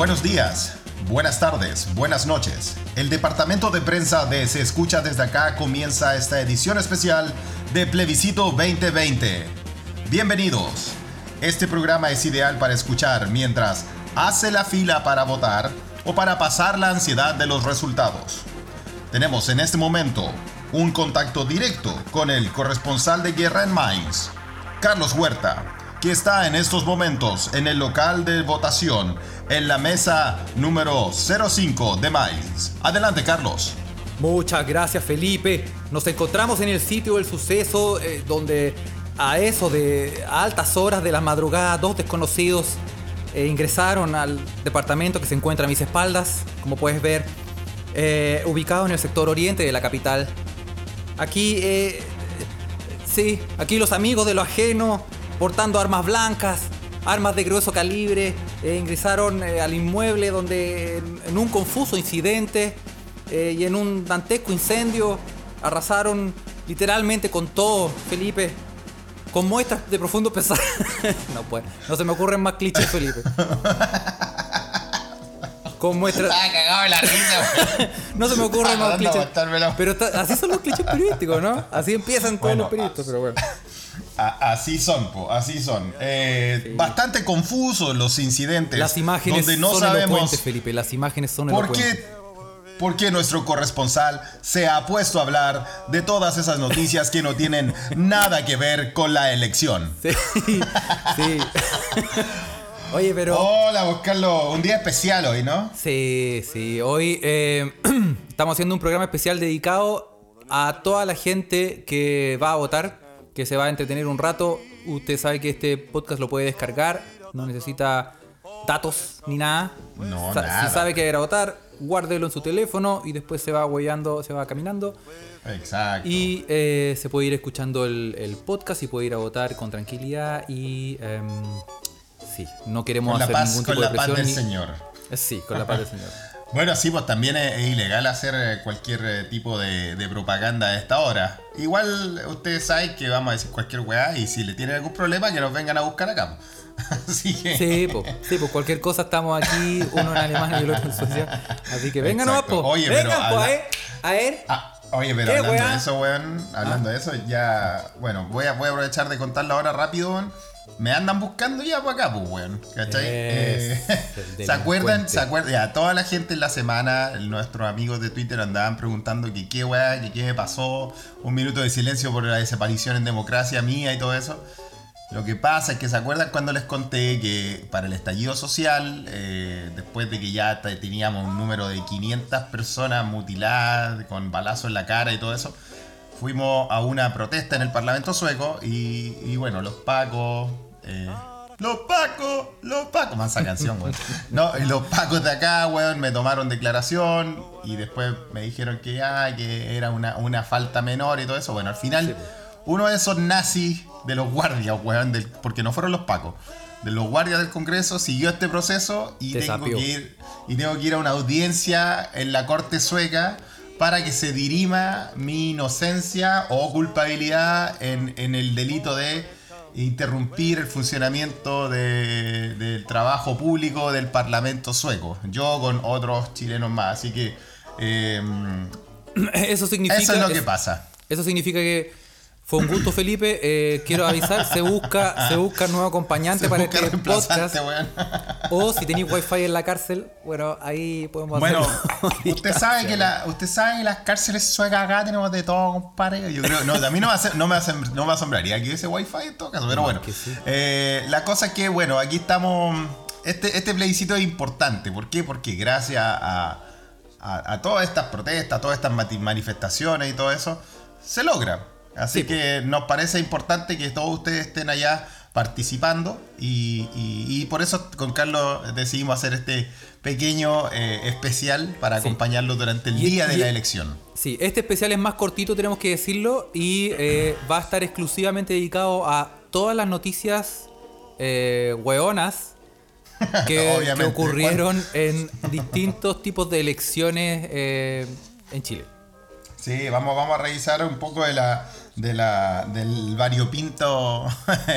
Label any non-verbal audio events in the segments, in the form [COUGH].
Buenos días, buenas tardes, buenas noches. El departamento de prensa de Se Escucha desde acá comienza esta edición especial de Plebiscito 2020. Bienvenidos. Este programa es ideal para escuchar mientras hace la fila para votar o para pasar la ansiedad de los resultados. Tenemos en este momento un contacto directo con el corresponsal de guerra en Mainz, Carlos Huerta, que está en estos momentos en el local de votación en la mesa número 05 de Mainz. Adelante, Carlos. Muchas gracias, Felipe. Nos encontramos en el sitio del suceso eh, donde a eso de altas horas de la madrugada dos desconocidos eh, ingresaron al departamento que se encuentra a mis espaldas, como puedes ver, eh, ubicado en el sector oriente de la capital. Aquí, sí, aquí los amigos de lo ajeno, portando armas blancas, armas de grueso calibre, eh, ingresaron eh, al inmueble donde en, en un confuso incidente eh, y en un dantesco incendio arrasaron literalmente con todo, Felipe. Con muestras de profundo pesar. [LAUGHS] no pues, no se me ocurren más clichés, Felipe. Con muestras. Ah, cagado en la risa, [LAUGHS] No se me ocurren más Tratando de clichés. Pero así son los clichés periodísticos, ¿no? Así empiezan todos Bueno, los periodistas, pero bueno. A- así son, po, así son. Eh, Bastante confusos los incidentes. Las imágenes donde no son sabemos elocuentes, Felipe. Las imágenes son elocuentes. qué, por qué nuestro corresponsal se ha puesto a hablar de todas esas noticias que no tienen [LAUGHS] nada que ver con la elección. Sí, sí. [LAUGHS] Oye, pero. Hola, vos, Carlos. Un día especial hoy, ¿no? Sí, sí. Hoy eh, [CLEARS THROAT] estamos haciendo un programa especial dedicado a toda la gente que va a votar, que se va a entretener un rato. Usted sabe que este podcast lo puede descargar, no necesita datos ni nada. No, Sa- nada. Si sabe que va a ir a votar, guárdelo en su teléfono y después se va huellando, se va caminando. Exacto. Y eh, se puede ir escuchando el, el podcast y puede ir a votar con tranquilidad y em, sí, no queremos con la hacer paz, ningún con tipo la de paz presión. del ni- Señor. Sí, con la paz del Señor. Bueno, sí, pues también es, es ilegal hacer eh, cualquier eh, tipo de, de propaganda a esta hora. Igual ustedes saben que vamos a decir cualquier weá y si le tienen algún problema que nos vengan a buscar acá. [LAUGHS] Así que... Sí, pues, sí, pues cualquier cosa estamos aquí, uno en Alemania y el otro en Suecia. Así que vengan nomás, pues. Oye, pero habla- a ver. Ah, oye, pero ¿Qué, hablando weá? de eso, weón, hablando de eso, ya, bueno, voy a, voy a aprovechar de contarlo ahora rápido, weón. Me andan buscando ya por acá, pues, weón, ¿cachai? Eh, [LAUGHS] ¿Se acuerdan? ¿Se acuerdan? Ya, toda la gente en la semana, nuestros amigos de Twitter andaban preguntando que qué weá, que qué me pasó, un minuto de silencio por la desaparición en democracia mía y todo eso. Lo que pasa es que se acuerdan cuando les conté que para el estallido social, eh, después de que ya te- teníamos un número de 500 personas mutiladas, con balazos en la cara y todo eso, fuimos a una protesta en el Parlamento sueco y, y bueno, los pacos... eh, los pacos, los pacos, mansa canción, weón. [LAUGHS] No, los pacos de acá, weón, me tomaron declaración y después me dijeron que era una, una falta menor y todo eso. Bueno, al final, uno de esos nazis de los guardias, weón, del- porque no fueron los pacos, de los guardias del Congreso, siguió este proceso y tengo, que ir, y tengo que ir a una audiencia en la corte sueca para que se dirima mi inocencia o culpabilidad en, en el delito de interrumpir el funcionamiento de- del trabajo público del Parlamento sueco. Yo con otros chilenos más. Así que eh, [CLEARS THROAT] Eso significa. eso es lo que es- pasa. Eso significa que fue un gusto, Felipe. Eh, quiero avisar, se busca, se busca nuevo acompañante Se para busca este podcast. O si tenéis wifi en la cárcel, bueno, ahí podemos Bueno, hacerlo. [LAUGHS] usted sabe que la, usted sabe que las cárceles suecas acá tenemos de todo, compadre. Yo creo, no, a mí no me, hace- no me, asem- no me asombraría que ese wifi en todo caso, pero No, bueno. sí. Eh, la cosa es que, bueno, aquí estamos. Este, este plebiscito es importante. ¿Por qué? Porque gracias a, a, a todas estas protestas, a todas estas manifestaciones y todo eso, se logra. Así Sí, que nos parece importante que todos ustedes estén allá participando y, y- y por eso con Carlos decidimos hacer este pequeño eh, especial para acompañarlo durante el Y- día de la elección. Sí, este especial es más cortito, tenemos que decirlo, y eh, va a estar exclusivamente dedicado a todas las noticias eh, hueonas [LAUGHS] que, que ocurrieron en distintos tipos de elecciones eh, en Chile. Sí, vamos, vamos a revisar un poco de la, de la, del variopinto [LAUGHS]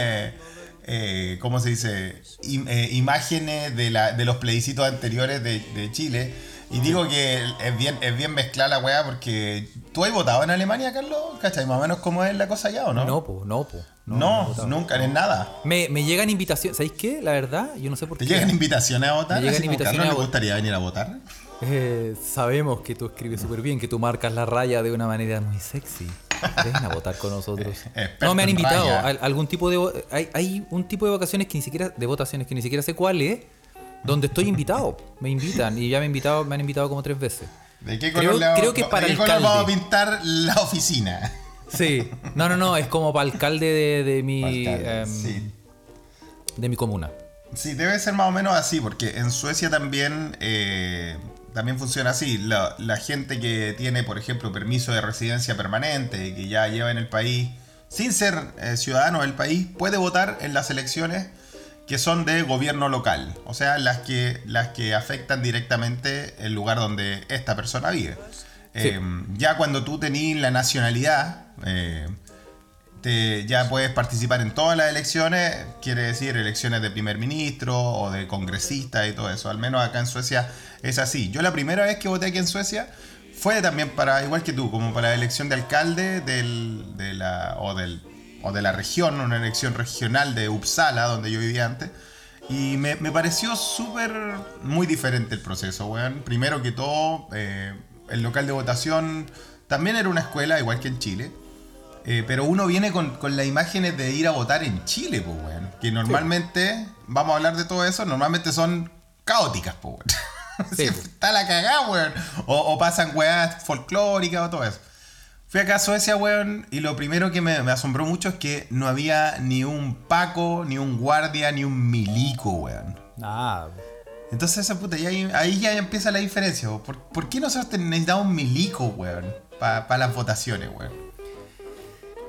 eh, ¿cómo se dice? Im- eh, imágenes de, la, de los plebiscitos anteriores de, de Chile. Y digo que es bien, es bien mezclar la weá porque tú has votado en Alemania, Carlos, ¿cachai? Más o menos cómo es la cosa allá, ¿o no? No, po, no, po. No, no votado. nunca, en nada. Me, me llegan invitaciones. ¿Sabéis qué? La verdad, yo no sé por ¿Te qué. llegan invitaciones a votar? Me llegan invitaciones Carlos, a ¿le gustaría venir a votar? [LAUGHS] Eh, sabemos que tú escribes súper bien, que tú marcas la raya de una manera muy sexy. Ven a votar con nosotros. Experto No, me han invitado a algún tipo de... Hay, hay un tipo de vacaciones que ni siquiera... De votaciones que ni siquiera sé cuál es. Donde estoy invitado. Me invitan. Y ya me, han invitado, me han invitado como tres veces. ¿De qué Creo- color, le vamos- creo que para ¿de qué color vamos a pintar la oficina? Sí. No, no, no. Es como para alcalde de, de mi... Alcalde, em, sí. De mi comuna. Sí, debe ser más o menos así, porque en Suecia también, eh, también funciona así. La, la gente que tiene, por ejemplo, permiso de residencia permanente, que ya lleva en el país, sin ser eh, ciudadano del país, puede votar en las elecciones que son de gobierno local, o sea, las que, las que afectan directamente el lugar donde esta persona vive. Eh, ya cuando tú tenés la nacionalidad, eh, te- ya puedes participar en todas las elecciones, quiere decir elecciones de primer ministro o de congresista y todo eso. Al menos acá en Suecia es así. Yo la primera vez que voté aquí en Suecia fue también para, igual que tú, como para la elección de alcalde del, de la, o, del, o de la región, una elección regional de Uppsala, donde yo vivía antes. Y me, me pareció súper, muy diferente el proceso, weón. Primero que todo, eh, el local de votación también era una escuela, igual que en Chile. Eh, pero uno viene con, con las imágenes de ir a votar en Chile, pues, weón. Que normalmente, vamos a hablar de todo eso, normalmente son caóticas, pues, weón. [LAUGHS] Sí. Está la cagada, weón. O, o pasan weas folclóricas o todo eso. Fui acá a Suecia, weón, y lo primero que me, me asombró mucho es que no había ni un Paco, ni un guardia, ni un milico, weón. Ah, Entonces, esa puta, ahí, ahí ya empieza la diferencia. ¿Por, por qué nosotros necesitamos un milico, weón? Para las votaciones, weón.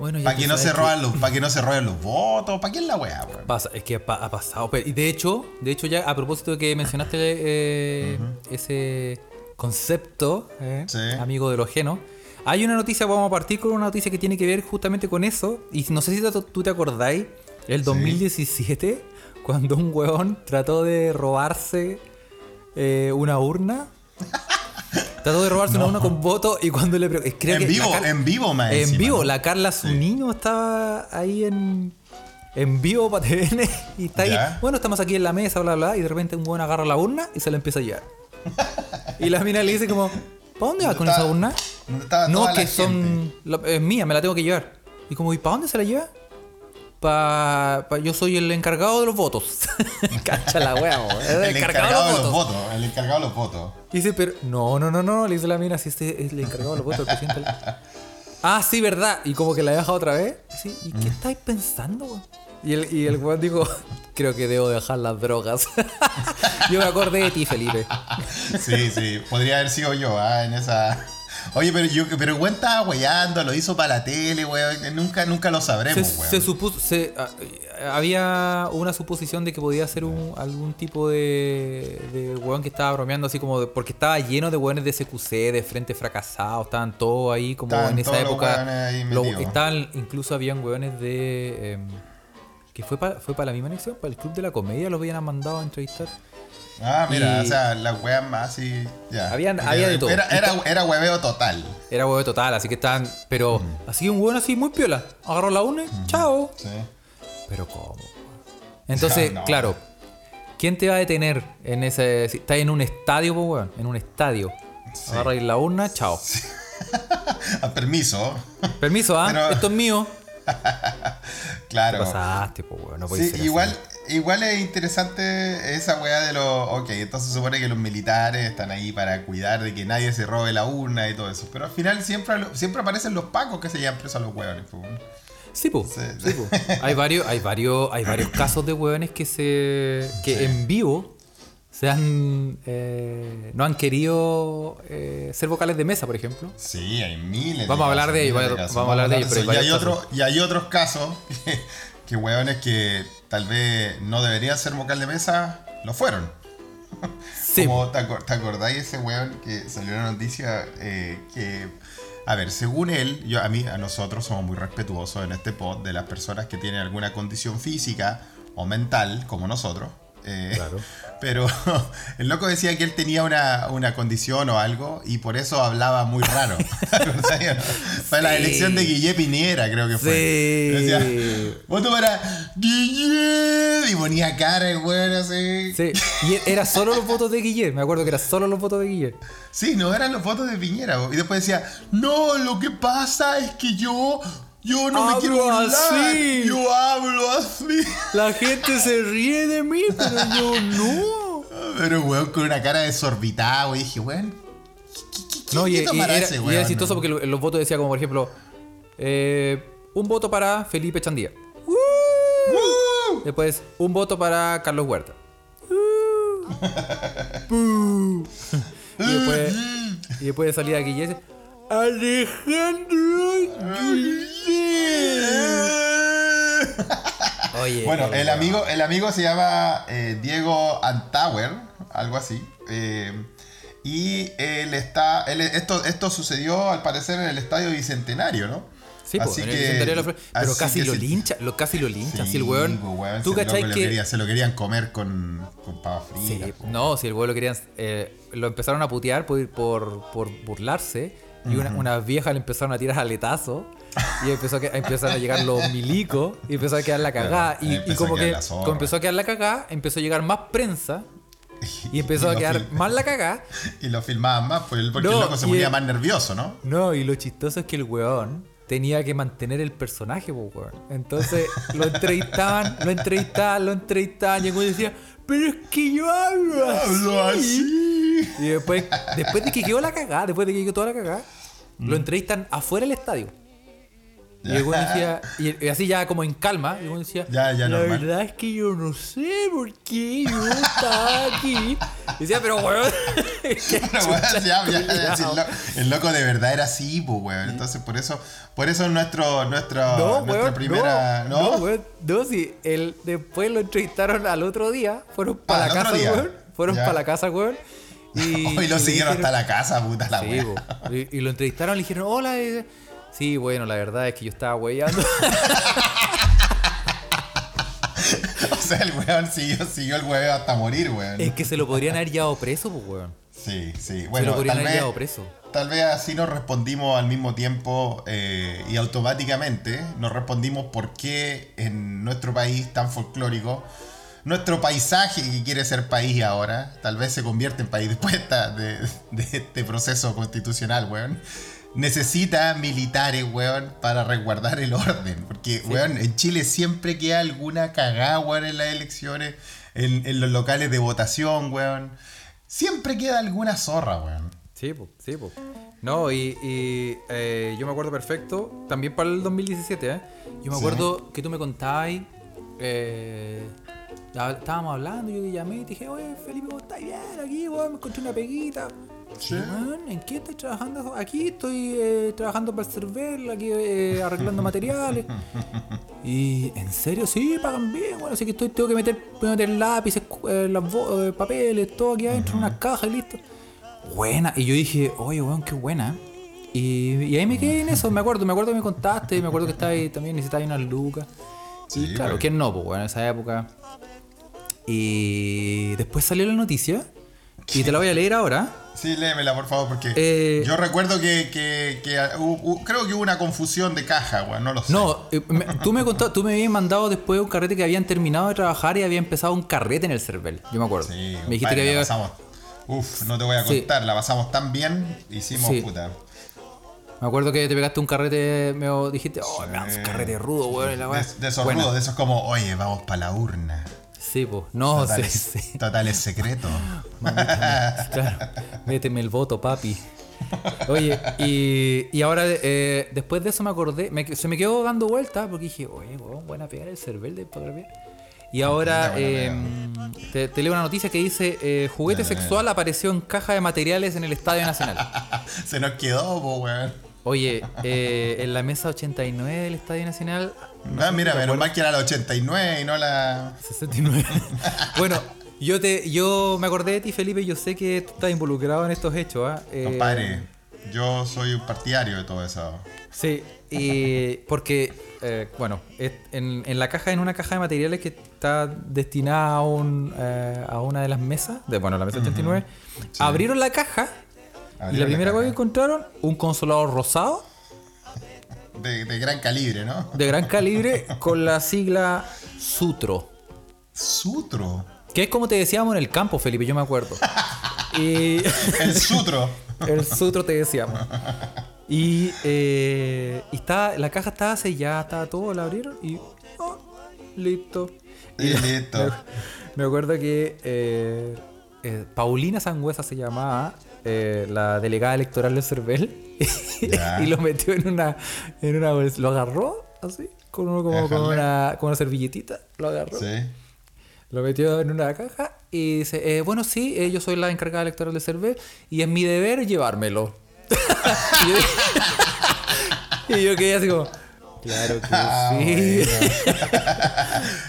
Bueno, Para que, no se roban los, para que no se roben los votos. ¿Para qué es la weá, weón? Pasa, es que ha pasado. pero- y de hecho, de hecho ya a propósito de que mencionaste eh, ese concepto, eh, Sí. amigo de lo ajeno, hay una noticia, vamos a partir con una noticia que tiene que ver justamente con eso. Y no sé si tú- te acordáis, el 2017, cuando un huevón trató de robarse eh, una urna. [LAUGHS] Trató de robarse una urna con voto y cuando le pre- creo En que vivo, Car- en vivo, en encima, vivo, ¿no? la Carla Zunino estaba ahí en, en vivo para TVN [LAUGHS] y está ahí. Bueno, estamos aquí en la mesa, bla, bla, y de repente un buen agarra la urna y se la empieza a llevar. [LAUGHS] y la mina le dice como, ¿para dónde vas con Está- esa urna? No, que son... la- es mía, me la tengo que llevar. Y como, ¿y para dónde se la lleva? Pa, pa- yo soy el encargado de los votos. [LAUGHS] Cacha la wea, bo. El encargado de los votos. El encargado de los votos. Y dice, pero no, no, no, no, le dice la mina, si este es el encargado de los votos, el presidente. del- [LAUGHS] Ah, sí, verdad. Y como que la deja otra vez. Y dice, ¿y qué estáis pensando, weón? Y el, y el weón dijo, [LAUGHS] creo que debo dejar las drogas. yo me acordé de ti, Felipe. Sí, sí. Podría haber sido yo, ah, en esa. Oye, pero yo, pero el weón estaba weyando, lo hizo para la tele, weón. Nunca, nunca lo Se, sabremos, weón. se supuso, se, ah, había una suposición de que podía ser un, algún tipo de, de weón que estaba bromeando así como de- porque estaba lleno de weones de SQC, de frente fracasado, estaban todos ahí como Estaban en esa los época. estaban, incluso habían weones de em, que fue para fue para la misma elección, para el club de la comedia, los habían mandado a entrevistar. Ah, mira, Y- o sea, las weas más así. Ya. Habían- había de todo. Era, era, era hueveo total. Era huevo total, así que estaban, pero así un weón así muy piola, agarró la una, y chao. Sí. Pero ¿cómo? Entonces, [LAUGHS] No. claro, ¿quién te va a detener en ese... Si estás en un estadio, pues, weón, en un estadio. Sí. Agarra ahí la urna, chao. A [LAUGHS] permiso. Permiso, ¿ah? Pero- Esto es mío. [LAUGHS] Claro. Te pasaste, pues, weón, no Sí, así. Igual, es interesante esa weá de los. Ok, entonces se supone que los militares están ahí para cuidar de que nadie se robe la urna y todo eso. Pero al final siempre, siempre aparecen los pacos que se llevan presos a los hueones. pues. Sí, pues. Sí. Sí, po. Hay varios, hay varios, hay varios casos de weones que se. que en vivo se han. eh, no han querido eh, ser vocales de mesa, por ejemplo. Sí, hay miles. Vamos a hablar de ello, miles vamos a hablar de ello, pero hay eso. y, hay otro, y hay otros casos que, que hueones que tal vez no deberían ser vocal de mesa, lo fueron. [LAUGHS] Sí, Como, ¿te, acor- te acordáis ese weón que salió una noticia eh, que, a ver, según él, yo, a mí, a nosotros somos muy respetuosos en este pod de las personas que tienen alguna condición física o mental, como nosotros. Eh, Claro. [LAUGHS] Pero [LAUGHS] el loco decía que él tenía una, una condición o algo y por eso hablaba muy raro. [LAUGHS] Fue la elección de Guille Piñera, creo que fue. Sí. Decía, voto para Guille. Y ponía cara el weón así. Sí, y era solo los votos de Guillermo. Me acuerdo que era solo los votos de Guillermo. Sí, no eran los votos de Piñera. Y después decía, no, lo que pasa es que yo, yo no me quiero burlar. así. Yo hablo así. La gente se ríe de mí, pero yo no. Pero weón, con una cara desorbitada, güey. Dije, weón, ¿qué, qué, qué, No, y, y era, ese y weón? era chistoso porque lo- los votos decía como, por ejemplo, eh, un voto para Felipe Chandía. ¡Uh! Después, un voto para Carlos Huerta. [LAUGHS] y, después, y después salía Guillermo. Alejandro Guillermo. [LAUGHS] Oye. Bueno, el amigo, el amigo se llama eh, Diego Antauer, algo así. eh, y él está. él- esto, esto sucedió al parecer en el estadio bicentenario, ¿no? Sí, po, Así en el que- Pero casi lo sí. lincha, lo, casi lo lincha. Sí, si el weón. po, weón, ¿Tú cachai lo que.? quería- se lo querían comer con, con papas Sí, fritas. po. no, si el weón lo querían. eh, lo empezaron a putear por, por, por burlarse. Y una- unas viejas le empezaron a tirar aletazo. Y empezó a, que- empezaron a llegar los milicos. Y empezó a quedar la cagada. Claro, y, como que como empezó a quedar la cagada, empezó a llegar más prensa. Y empezó [LAUGHS] a quedar más la cagada. [LAUGHS] Y lo filmaban más pues, porque No, el loco se ponía más nervioso, ¿no? No, y lo chistoso es que el weón tenía que mantener el personaje, po, weón. Entonces lo entrevistaban, lo entrevistaban, lo entrevistaban. Y el weón decía, pero es que yo hablo así. Hablo así. Y después, después de que quedó la cagada, después de que quedó toda la cagada, lo entrevistan afuera del estadio. Y el decía, [LAUGHS] y así ya como en calma, y el decía, Ya, ya, la normal. verdad es que yo no sé por qué yo estaba aquí. Y decía, pero weón, [LAUGHS] ¿qué [LAUGHS] Pero, weón, chucha, ya, ya, culiao?" si el, lo- el loco de verdad era así, pues, weón. Entonces, por eso, por eso nuestro, nuestro, No, nuestra weón, primera. no, No, weón, no, sí, el, después lo entrevistaron al otro día, fueron Ah, para la casa, día. weón, fueron para la casa, weón. Y, lo y siguieron dijeron- hasta la casa, puta la Sí, weón. y, y lo entrevistaron, le dijeron, hola. y dice, sí, bueno, la verdad es que yo estaba weyando. [LAUGHS] O sea, el weón siguió, siguió el hueveo hasta morir, weón. es que se lo podrían haber llevado preso, pues, weón. Sí, sí. se lo Bueno, podrían tal haber vez, llevado preso. tal vez así nos respondimos al mismo tiempo eh, y automáticamente nos respondimos por qué en nuestro país tan folclórico, nuestro paisaje que quiere ser país ahora, tal vez se convierte en país después de, de- de este proceso constitucional, weón. Necesita militares, weón, para resguardar el orden. Porque, weón, en Chile siempre queda alguna cagada, weón, en las elecciones, en, en los locales de votación, weón. Siempre queda alguna zorra, weón. Sí, pues, sí, pues. No, y, y, eh, yo me acuerdo perfecto, también para el 2017, ¿eh? Yo me Sí. acuerdo que tú me contabas, eh, estábamos hablando, yo te llamé y te dije, oye, Felipe, ¿cómo estás bien aquí, weón? Me encontré una peguita. Sí. ¿En qué estás trabajando? Aquí estoy eh, trabajando para el CERVEL, aquí eh, arreglando [LAUGHS] materiales. Y en serio, sí, pagan bien, bueno, así que estoy, tengo que meter, meter lápices, eh, las papeles, todo aquí adentro, en unas cajas y listo. Buena. Y yo dije, oye, weón, qué buena. Y, y ahí me quedé en eso, me acuerdo, me acuerdo que me contaste, me acuerdo que estaba ahí, también necesitabas unas lucas. Sí, y claro. ¿quién no? Pues bueno, en esa época. Y después salió la noticia. Y te la voy a leer ahora. Sí, léemela, por favor, porque Eh, yo recuerdo que, creo que hubo una confusión de caja, weón, no lo sé. No, eh, me- tú me contó, tú me habías mandado después un carrete que habían terminado de trabajar y había empezado un carrete en el CERVEL. Yo me acuerdo. Sí, me dijiste que la había. pasamos. Uf, no te voy a Sí. contar, la pasamos tan bien, hicimos Sí. puta. Me acuerdo que te pegaste un carrete, me dijiste, oh, me das un carrete rudo, weón. y la De, weá". de esos rudos, de esos como, oye, vamos para la urna. Sí, pues. No, Total, sí, sí. total es secreto. [LAUGHS] Claro. Méteme el voto, papi. Oye, y, y ahora eh, después de eso me acordé, me- se me quedó dando vueltas porque dije, oye, weón, buena pegar el cervel de poder ver. Y ahora eh, te, te leo una noticia que dice: eh, Juguete sexual apareció en caja de materiales en el Estadio Nacional. [LAUGHS] Se nos quedó, po, weón. Oye, eh, en la mesa 89 del Estadio Nacional. No Ah, mira, menos mal que era la 89 y no la. 69. [LAUGHS] bueno, yo te yo me acordé de ti, Felipe, yo sé que tú estás involucrado en estos hechos, ¿ah? Eh, Compadre, Yo soy un partidario de todo eso. Sí, y [LAUGHS] porque, eh, bueno, en, en la caja, en una caja de materiales que está destinada a, un, eh, a una de las mesas, de, bueno, la mesa 89, abrieron la caja y la primera cosa que encontraron, un consolador rosado De, de gran calibre, ¿no? de gran calibre con la sigla Sutro. Sutro. Que es como te decíamos en el campo, Felipe, yo me acuerdo. [LAUGHS] Y El sutro. el Sutro te decíamos. Y, eh, y estaba, la caja estaba sellada, estaba todo, la abrieron y. oh, listo. Y listo. [LAUGHS] Me acuerdo que eh, eh, Paulina Sangüesa se llamaba, eh, la delegada electoral de Cervel, [LAUGHS] y lo metió en una, en una bolsa. Lo agarró así, con, uno como, con, una, con una servilletita, lo agarró. Sí. Lo metió en una caja y dice, eh, bueno, sí, eh, yo soy la encargada electoral de Cervel y es mi deber llevármelo. [LAUGHS] y, yo, [LAUGHS] y yo quedé así como, claro que Ah, sí.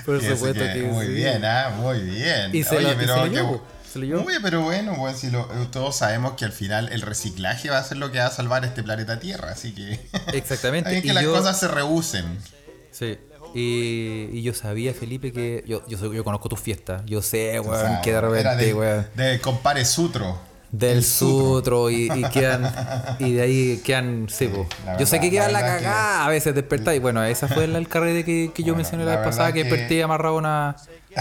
Por supuesto que que, muy sí. bien, ¿ah? Muy bien. Y se lo- y se lo qué llevó, bu- se pero bueno, pues si lo- todos sabemos que al final el reciclaje va a ser lo que va a salvar este planeta Tierra, así que. [LAUGHS] Exactamente. Hay que y las yo- cosas se rehúsen. Sí. Y, y yo sabía, Felipe, que yo, yo, conozco tus fiestas. Yo sé, weón, O sea, que de repente, de, weón. de compare Sutro. Del El sutro y, y quedan [LAUGHS] y de ahí quedan sí, po. la yo sé que queda la la que- cagada a veces despertar y bueno esa fue el, el carrete que, que yo Bueno, mencioné la, la vez pasada que, que- desperté amarrado una,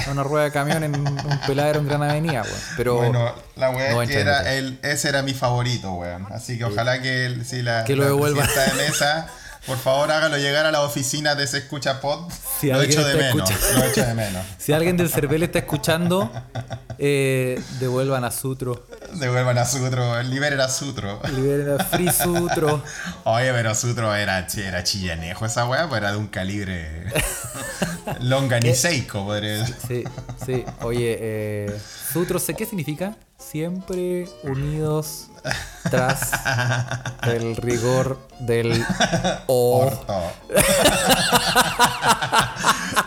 a [LAUGHS] una rueda de camión en un peladero en Gran Avenida weón. pero Bueno, la weá es que era el, ese era mi favorito, weón. Así que ojalá que el- si la, Que lo devuelva. de mesa, por favor hágalo llegar a la oficina de Se Escucha Pod. [LAUGHS] Si lo echo de menos, lo echo de menos. [LAUGHS] si alguien del Cervel está escuchando eh, devuelvan a Sutro Devuelvan a Sutro, liberen a Sutro. liberen a Free Sutro Oye, pero Sutro era, era chillanejo esa weá, pues era de un calibre longaniseico, podría decir. sí sí oye eh, Sutro sé qué significa siempre unidos tras el rigor del o Orto. [LAUGHS]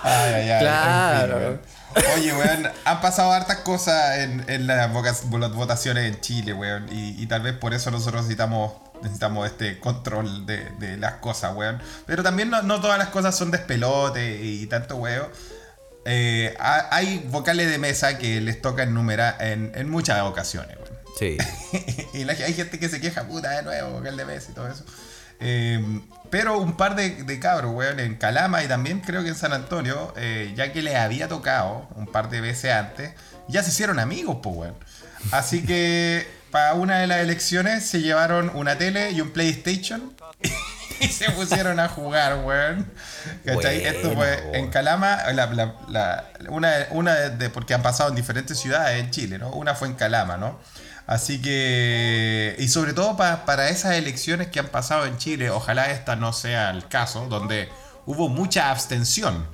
ay, ay, ay. Claro. en fin. Oye, weón, han pasado hartas cosas en, las votaciones en Chile, weón. Y, y tal vez por eso nosotros necesitamos, necesitamos este control de, de las cosas, weón. Pero también no, no todas las cosas son despelote y, tanto weón. Eh, ha- hay vocales de mesa que les toca enumerar en, en muchas ocasiones, weón. sí [LAUGHS] y la- hay gente que se queja, puta, de nuevo, vocal de Messi y todo eso. Eh, pero un par de, de cabros, weón, en Calama y también creo que en San Antonio, eh, ya que les había tocado un par de veces antes, ya se hicieron amigos, pues, weón. Así que para una de las elecciones se llevaron una tele y un PlayStation [LAUGHS] y se pusieron a jugar, weón. ¿Cachai? Buena, Esto fue en. Calama, la- la- la- una, una de, porque han pasado en diferentes ciudades en Chile, ¿no? Una fue en Calama, ¿no? Así que, y sobre todo pa- para esas elecciones que han pasado en Chile, ojalá esta no sea el caso, donde hubo mucha abstención.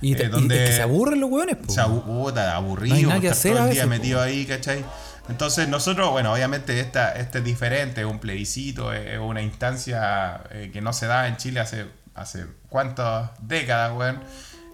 y, Eh, y donde es que se aburren los weones po. puta, aburrido, No hay nada que hacer todo el día veces, metido po. ahí, ¿cachai? Entonces nosotros, bueno, obviamente esta, este es diferente, es un plebiscito, es una instancia eh, que no se da en Chile hace, hace cuántas décadas, weón.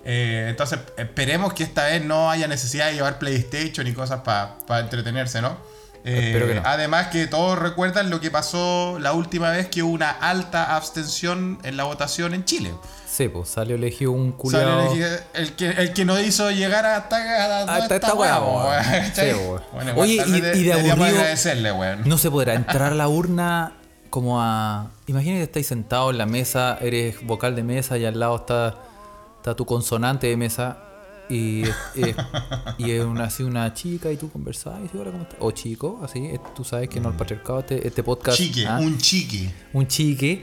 Eh, entonces esperemos que esta vez no haya necesidad de llevar PlayStation y cosas para entretenerse, ¿no? Eh, que no. Además que todos recuerdan lo que pasó la última vez que hubo una alta abstención en la votación en Chile. Sí pues salió elegido un O sea, culiao el, que, el que nos hizo llegar hasta, hasta, Hasta esta weá. [LAUGHS] Sí. Bueno, Oye, y- de aburrido- agradecerle, weón. No se podrá entrar a la urna como a. Imagínate que estáis sentado en la mesa, eres vocal de mesa y al lado está, está tu consonante de mesa. Y, es- y es una, así una chica y tú conversás y hola, ¿cómo estás? O chico, así. Tú sabes que no el patriarcado, este, este podcast. Chique, ¿ah? un chique. un chique.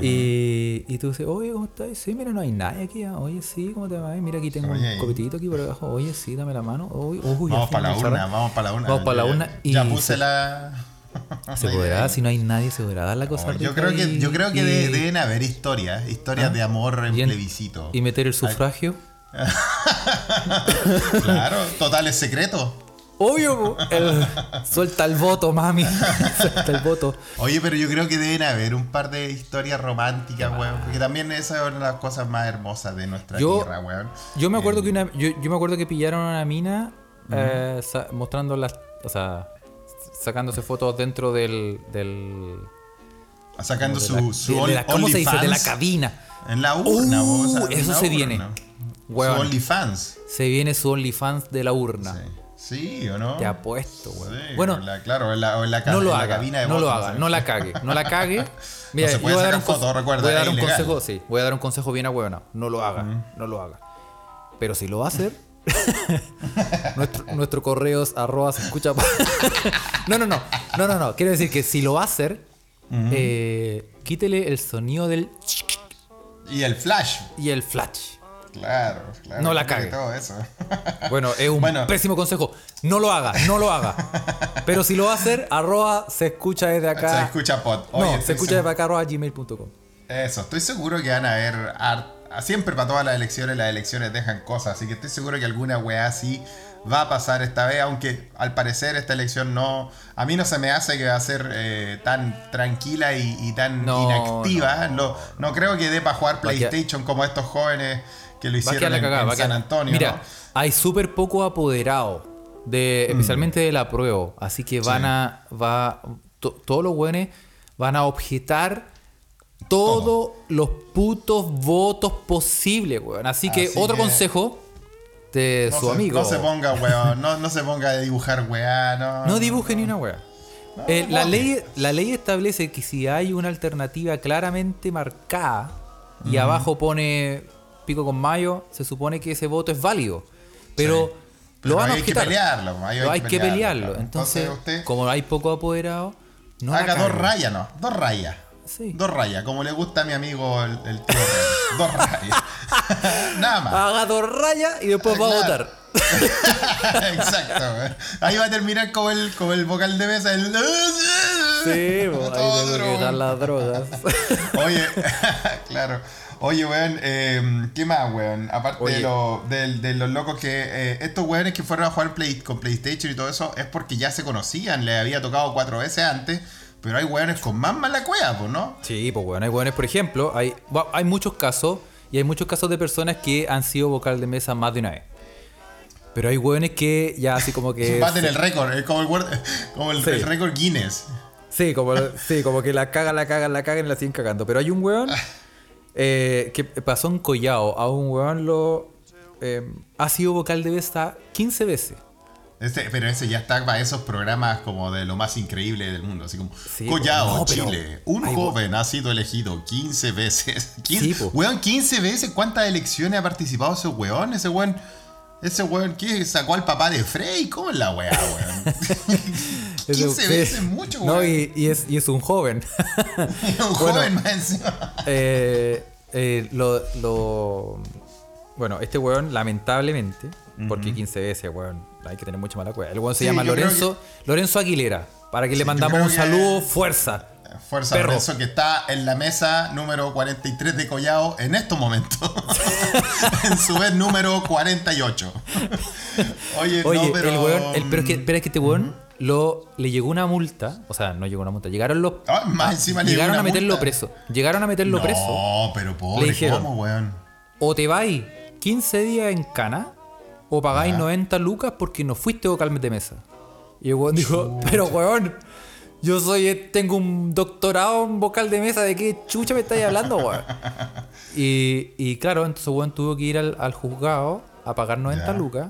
Y, y tú dices, oye, ¿cómo estás? Sí, mira, no hay nadie aquí. ah. Oye, sí, ¿cómo te va? Mira, aquí tengo Oye, un copetito aquí por abajo. Oye, sí, dame la mano. Vamos para la urna, vamos para la urna. Vamos para la urna y Ya puse se- la. [LAUGHS] ¿Se la podrá? [LAUGHS] Si no hay nadie, ¿se podrá dar la cosa yo creo que, yo creo que y- de- deben haber historias, historias ¿Ah? de amor en y en- plebiscito. Y meter el sufragio. [LAUGHS] Claro, total es secreto. Obvio, el, [LAUGHS] suelta el voto, mami. [LAUGHS] suelta el voto. Oye, pero yo creo que deben haber un par de historias románticas, weón. Porque también esa es una de las cosas más hermosas de nuestra Yo- tierra, weón. Yo me acuerdo Eh, que una, yo, yo me acuerdo que pillaron a una mina eh, sa- mostrando las, o sea, sacándose fotos dentro del, del Sacando Como de la- su, su de Only- la- ¿Cómo se dice? De la cabina. En la urna, Uh, vos, eso la se viene. Weón. Su OnlyFans. Se viene su OnlyFans de la urna. Sí. Sí, ¿o no? Te apuesto, weón. Sí, bueno, en la- claro, en la, o en la, ca- no lo en la haga, cabina de no lo haga, no la cague, no la cague. [LAUGHS] Mira, se yo puede voy a dar un, fotos, recuerda, voy a dar un consejo, sí, voy a dar un consejo bien a huevona. No lo haga, no lo haga. Pero si lo va a hacer, [LAUGHS] nuestro, nuestro correo es arroba se escucha. [LAUGHS] no, no, no, no, no, no. Quiero decir que si lo va a hacer, eh, quítele el sonido del Y el flash. y el flash. Claro, claro. No la cague. Todo eso. [LAUGHS] Bueno, es un Bueno. pésimo consejo. No lo haga, no lo haga. [LAUGHS] Pero si lo va a hacer, arroba se escucha desde acá. Se escucha pod. no, Oye, se estoy escucha desde acá arroba gmail.com. Eso, estoy seguro que van a haber. Siempre para todas las elecciones, las elecciones dejan cosas. Así que estoy seguro que alguna weá así va a pasar esta vez. Aunque al parecer esta elección no. A mí no se me hace que va a ser eh, tan tranquila y, y tan No, inactiva. No. No, creo que dé para jugar PlayStation como estos jóvenes que lo hicieron en, cagada. San Antonio. Mira, ¿no? hay súper poco apoderado. De, Mm. especialmente de la prueba. Así que van a. Va, to- todos los buenos van a objetar todos los putos votos posibles, weón. Así que Así otro que- consejo de No su se, amigo. No se ponga weón, no, no se ponga a dibujar weá, no. No dibuje ni una wea. Eh, la, ley, la ley establece que si hay una alternativa claramente marcada y abajo pone pico con mayo, se supone que ese voto es válido. Pero, Sí. Pero lo van a hay que pelearlo, ahí Lo hay que pelearlo. claro. Entonces, usted como hay poco apoderado, no haga dos rayas, no, dos rayas. Sí. Dos rayas, como le gusta a mi amigo el, el tío. Dos rayas. [LAUGHS] Nada más. Haga dos rayas y después va a votar. [LAUGHS] Exacto. Ahí va a terminar como el, como el vocal de mesa. El... Sí, pues, ahí tengo que dar las drogas. [LAUGHS] Oye, claro. Oye, weón, eh, ¿qué más, weón? Aparte de, lo- de- de los locos que. eh, estos weones que fueron a jugar Play, con PlayStation y todo eso es porque ya se conocían, le había tocado cuatro veces antes. Pero hay weones con más mala cueva, pues, ¿no? Sí, pues bueno, hay buenos, por ejemplo, hay, hay muchos casos y hay muchos casos de personas que han sido vocal de mesa más de una vez. Pero hay hueones que ya así como que... [LAUGHS] Baten el récord, es como el, [LAUGHS] como el, Sí. el récord Guinness. Sí, como, sí, como que la cagan, la cagan, la cagan y la siguen cagando. Pero hay un weón [LAUGHS] eh, que pasó en Collao. A un weón lo... eh, ha sido vocal de mesa 15 veces. Este, pero ese ya está para esos programas como de lo más increíble del mundo. Así como Sí, Collao, no, Chile. Un Ay, joven ha sido elegido 15 veces. 15, [LAUGHS] Sí, weón, 15 veces. ¿Cuántas elecciones ha participado ese weón? Ese weón. Ese weón, ¿qué? ¿Sacó al papá de Frey? ¿Cómo es la weá, weón? [LAUGHS] [LAUGHS] 15 Ese- veces mucho, No, weón. y, y es, y es un joven. [LAUGHS] un bueno. joven más encima. Eh, eh, lo, lo- Bueno, este weón, lamentablemente, porque 15 veces, weón, hay que tener mucha mala cueva. El weón se Sí, llama Lorenzo, Lorenzo Aguilera. Para que Sí, le mandamos un que- saludo, fuerza. Fuerza Perro. Lorenzo que está en la mesa número 43 de Collao en estos momentos. [LAUGHS] en su vez número 48. Oye, Oye, no, pero. el weón, el- pero, es que, pero es que este weón lo, le llegó una multa, o sea, no llegó una multa, llegaron los. Ah, más encima le llegó llegaron a meterlo multa. preso. Llegaron a meterlo no, preso. pero pobre, Le dijeron. ¿cómo, weón? O te vais 15 días en cana, o pagáis Ya. 90 lucas porque no fuiste vocal de mesa. Y el weón dijo, pero weón, yo soy, tengo un doctorado en vocal de mesa, ¿de qué chucha me estáis hablando, weón? [LAUGHS] y, y claro, entonces weón tuvo que ir al, al juzgado a pagar 90 Ya. lucas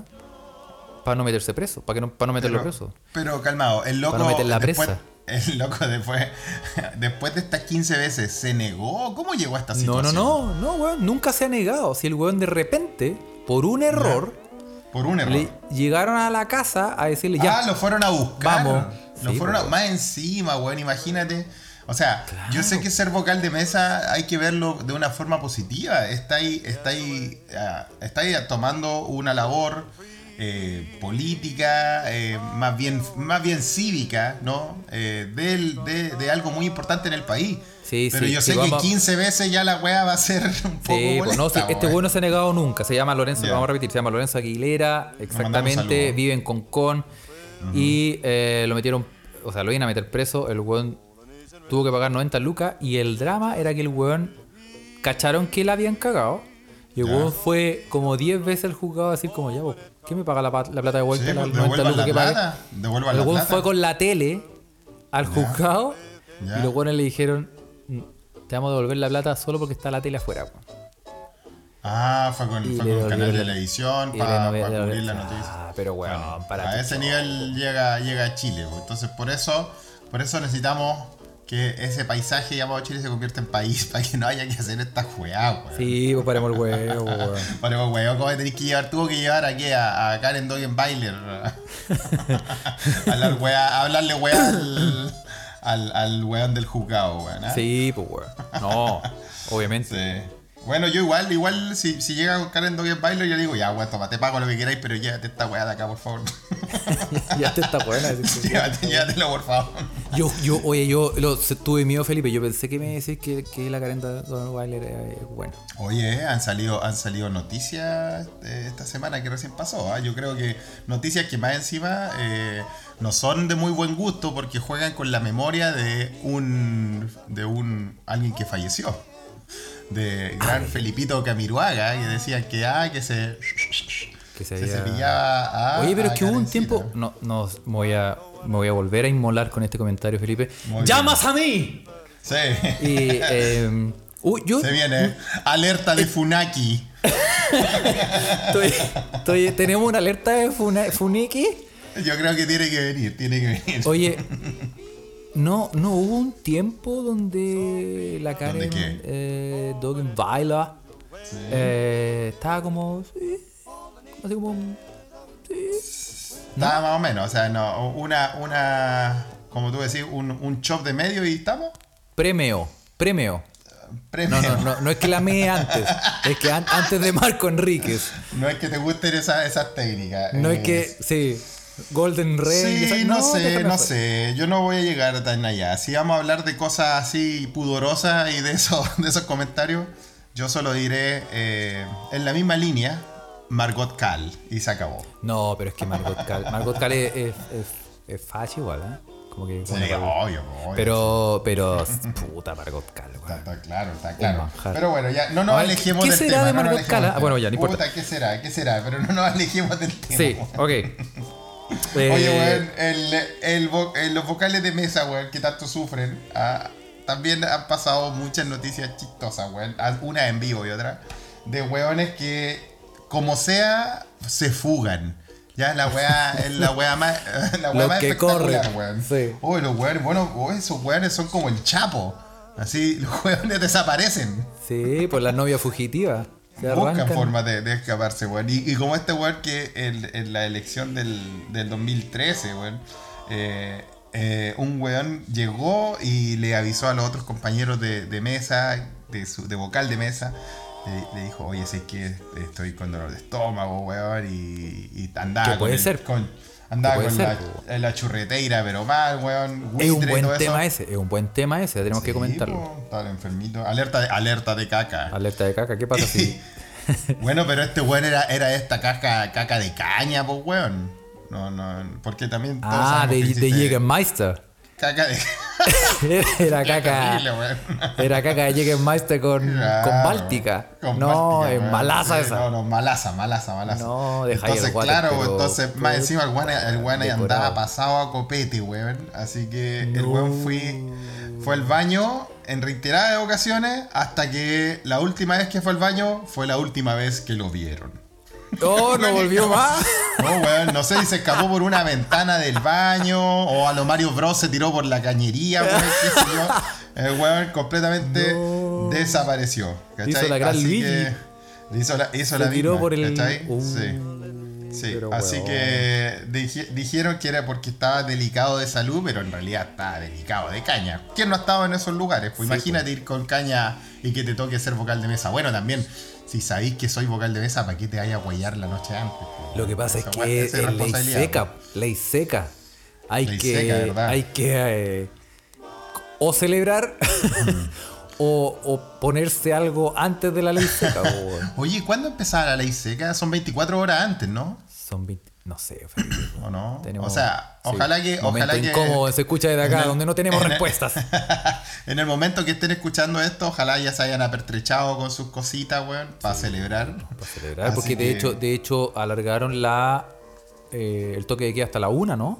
para no meterse preso, para que no, para no meterlo Pero, preso. pero calmado, el loco. Para no meterla después, presa. [LAUGHS] el loco después, [LAUGHS] después de estas 15 veces se negó. ¿Cómo llegó a esta No, situación? no, no, no, weón, nunca se ha negado. Si el weón de repente, por un error, Por un error. le llegaron a la casa a decirle ya. Ah, lo fueron a buscar. Vamos. Lo Sí, fueron más encima, weón, imagínate. O sea, yo sé que ser vocal de mesa hay que verlo de una forma positiva. Está ahí, está ahí, ah, está ahí tomando una labor eh, política, eh, más, bien, más bien cívica, ¿no? Eh, del- de, de algo muy importante en el país. Sí, Pero sí, yo sí, sé que vamos- 15 veces ya la weá va a ser [LAUGHS] un poco no, molesta, este weón. no se ha negado nunca. Se llama Lorenzo, vamos a repetir, se llama Lorenzo Aguilera, exactamente, vive en Concón. Y eh, lo metieron, o sea, lo iban a meter preso. El weón tuvo que pagar 90 lucas. Y el drama era que el weón cacharon que la habían cagado. Y el weón fue como 10 veces al juzgado a decir, como ya, vos, ¿qué me paga la, la plata de vuelta? Sí, pues, 90 devuelvan lucas la que pagué? El la weón plata. fue con la tele al juzgado. Y los weones le dijeron, te vamos a devolver la plata solo porque está la tele afuera. weón". Ah, fue con, fue con un canal de televisión para devolvieron- cubrir la Ah, noticia. pero weón, Bueno, para a ese nivel llega, llega a Chile. pues. Entonces, por eso, por eso necesitamos que ese paisaje llamado Chile se convierta en país [LAUGHS] para que no haya que hacer esta juega, weón. Sí, pues paremos el huevo, [LAUGHS] weón. Bueno, pues, weón, ¿cómo tenés que llevar? Tuvo que llevar aquí a, a Karen Dogenbailer a, [LAUGHS] hablar a hablarle weá al, al, al weón del juzgado, weón. ¿ah? Sí, pues weón. No, obviamente. Sí. Bueno, yo igual, igual, si, si llega Karen Dogenbailer, yo digo, ya, weón, toma, te pago lo que queráis, pero llévate esta weá de acá, por favor. ya te está buena. Llévate, llévatelo, por favor. Yo, yo, oye, yo lo, tuve miedo, Felipe. Yo pensé que me decís que, que la carenta de Weiler es buena. Oye, eh, han salido, han salido noticias eh, esta semana que recién pasó. ¿ah? Yo creo que noticias que más encima eh, no son de muy buen gusto porque juegan con la memoria de un de un alguien que falleció. De gran Felipito Camiruaga, que decían que ah, que se, Que se se había- cepillaba a. Oye, pero es que hubo un tiempo. No, no, me voy a, me voy a volver a inmolar con este comentario, Felipe. Muy ¡Llamas a mí! Sí. Y. eh, uy, yo. Se viene. Alerta de Funaki. estoy- estoy- tenemos una alerta de Funa- Funiki. Yo creo que tiene que venir, tiene que venir. Oye, no, no hubo un tiempo donde la Karen eh, Dogenweiler eh, estaba como. Sí, así como. Estaba más o menos, o sea, no, una, una, como tú decís, un, un chop de medio y estamos. Premio, premio. Premio. No, no, no, no es que la mee antes, es que an- antes de Marco Enríquez. No es que te gusten esas esas técnicas. No es eh, que, sí, Golden Ray. Sí, esa- no, sé, no sé. Yo no voy a llegar tan allá. Si vamos a hablar de cosas así pudorosas y de esos, [LAUGHS] de esos comentarios, yo solo diré eh, en la misma línea, Margot Cal. Y se acabó. No, pero es que Margot Cal, Margot Cal es, es, es, es facha igual, ¿eh? Como que. Sí, obvio, obvio. pero, pero, puta Margot Cal, Está, weón. está claro, está claro. Pero bueno, ya no nos alejemos ¿qué del será tema. de no nos Margot del Ah, bueno, ya, no importa. Puta, ¿qué será? ¿Qué será? Pero no nos alejemos del tema. Sí, ok. [LAUGHS] Oye, Eh, weón, el, el vo- eh, los vocales de mesa, weón, que tanto sufren, ah, también han pasado muchas noticias chistosas, weón. Ah, Una en vivo y otra. De weones que, como sea, se fugan. Ya, la weá [LAUGHS] la weá más, la weá más que espectacular, weón. sí. Oye, los weones, bueno, oh, esos weones son como el chapo. Así, los [LAUGHS] weones desaparecen. Sí, por la novia fugitiva. Buscan formas de, de escaparse, weón. Y, y como este weón que en, en la elección del, del 2013, weón, eh, eh, un weón llegó y le avisó a los otros compañeros de, de mesa, de, su, de vocal de mesa, le, le dijo, oye, sé que estoy con dolor de estómago, weón, y, y andaba puede el- ser. con- andaba Que con ser, la, la churreteira, pero mal, weón. Es un buen todo eso. tema ese, es un buen tema ese, tenemos que Sí, comentarlo. po, estaba enfermito. Alerta de, alerta de caca. Alerta de caca, ¿qué pasa si.? [LAUGHS] Bueno, pero este weón era, era esta caca, caca de caña, pues weón. No, no, porque también ah, de, que de Jägermeister. Caca de [LAUGHS] Era caca. Era caca de Jägermeister con, Claro, con Báltica. con no, Báltica, es malaza Sí, esa. No, no, malaza, malaza, malaza. No, deja Entonces, water, claro, pero- entonces, más pero- encima el weón, el andaba pasado a copete, weón. Así que el weón fui, fue al baño en reiteradas ocasiones hasta que la última vez que fue al baño fue la última vez que lo vieron. Oh, no [LAUGHS] volvió más. No, weón, no sé si se escapó por una ventana del baño o a lo Mario Bros se tiró por la cañería, weón, qué sé yo. [LAUGHS] El weón completamente No. desapareció. ¿cachai? Hizo la gran Así Luigi. que hizo la, hizo Se la tiró misma, por el. ¿cachai? Uh, sí. Sí, así weón. que dije- dijeron que era porque estaba delicado de salud, pero en realidad estaba delicado de caña. ¿Quién no ha estado en esos lugares? Pues Sí, imagínate ir con caña y que te toque ser vocal de mesa. Bueno, también, si sabéis que soy vocal de mesa, ¿para qué te vaya a guayar la noche antes? pues? Lo que pasa es que es ley seca. Ley seca. Hay Ley que. hay que. eh, o celebrar. [LAUGHS] o, o ponerse algo antes de la ley seca. [LAUGHS] Oye, ¿cuándo empezaba la ley seca? Son 24 horas antes, ¿no? Son 20. No sé, Felipe. ¿O no? [LAUGHS] Tenemos- o sea, sí, ojalá que. Ojalá que incómodo, se escucha desde acá, el- donde no tenemos en el- respuestas. [LAUGHS] en el momento que estén escuchando esto, ojalá ya se hayan apertrechado con sus cositas, weón, para celebrar. Para celebrar, Así porque de hecho, de hecho alargaron la eh, el toque de queda hasta la una, ¿no?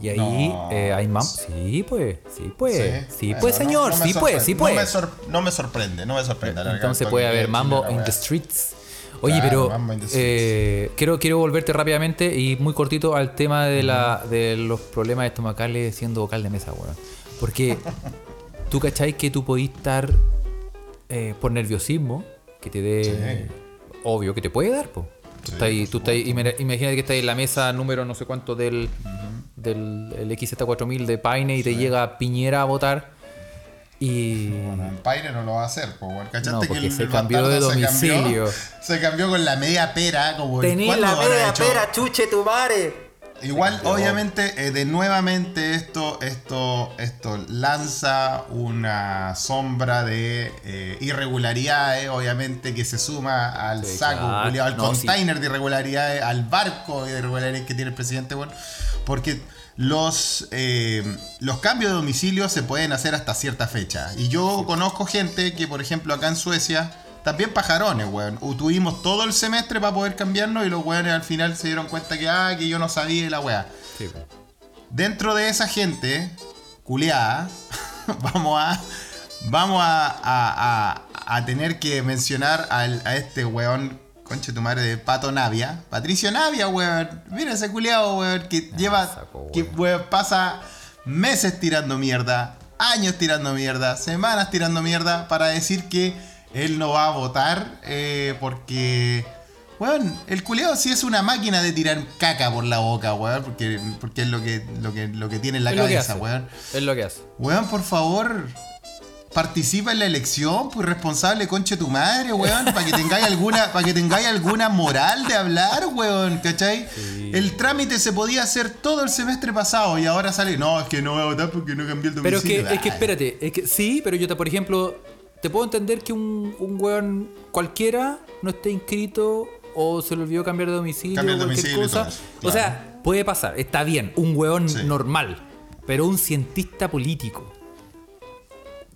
Y ahí No. eh, hay mam. Sí, pues, sí, pues. Sí, Bueno, pues, señor, sí, pues, sí, no pues. No me sorprende, no me sorprende. Entonces puede el haber mambo in the streets. Oye, Claro, pero eh, quiero, quiero volverte rápidamente y muy cortito al tema de, la, de los problemas estomacales siendo vocal de mesa, weón. Porque [LAUGHS] tú cacháis que tú podís estar eh, por nerviosismo, que te dé... Obvio que te puede dar, po. Tú Sí, estás ahí- tú estás ahí- imagina- imagínate que estás en la mesa número no sé cuánto del, del el XZ4000 de Paine y te llega Piñera a votar y... Bueno, el Paine no lo va a hacer, po, weón. ¿Cachaste No, que porque el se cambió de bastardo se cambió? domicilio. Se cambió, con la media pera, como el- Tenés ¿cuándo la media pera, chuche tu madre. Igual, obviamente, eh, de nuevamente esto, esto, esto lanza una sombra de eh, irregularidades, obviamente, que se suma al Sí, saco, claro. al No, sí. container de irregularidades, al barco de irregularidades que tiene el presidente, bueno, porque los, eh, los cambios de domicilio se pueden hacer hasta cierta fecha. Y yo conozco gente que, por ejemplo, acá en Suecia, también pajarones, weón. Tuvimos todo el semestre para poder cambiarnos y los weones al final se dieron cuenta que, ah, que yo no sabía la weá. Dentro de esa gente, culeada, [LAUGHS] vamos a. Vamos a, a- a- a tener que mencionar al- a este weón, conche tu madre, de Pato Navia. Patricio Navia, weón. Mira ese culeado, weón, que lleva. saco, que weón. pasa meses tirando mierda, años tirando mierda, semanas tirando mierda para decir que él no va a votar eh, porque. Weón, el culeado sí es una máquina de tirar caca por la boca, weón, porque, porque es lo que, lo, que, lo que tiene en la Es cabeza, weón. Es lo que hace. Weón, por favor, participa en la elección, pues responsable conche tu madre, weón, para que tengáis alguna, para que tengáis alguna moral de hablar, weón, ¿cachai? El trámite se podía hacer todo el semestre pasado y ahora sale, no, es que no voy a votar porque no cambié el Pero es domicilio. que, es que espérate, es que sí, pero yo te, por ejemplo, te puedo entender que un, un weón cualquiera no esté inscrito o se le olvidó cambiar de domicilio Cambiar o de cualquier domicilio cosa. O sea, puede pasar, está bien, un weón Sí. normal, pero un cientista político.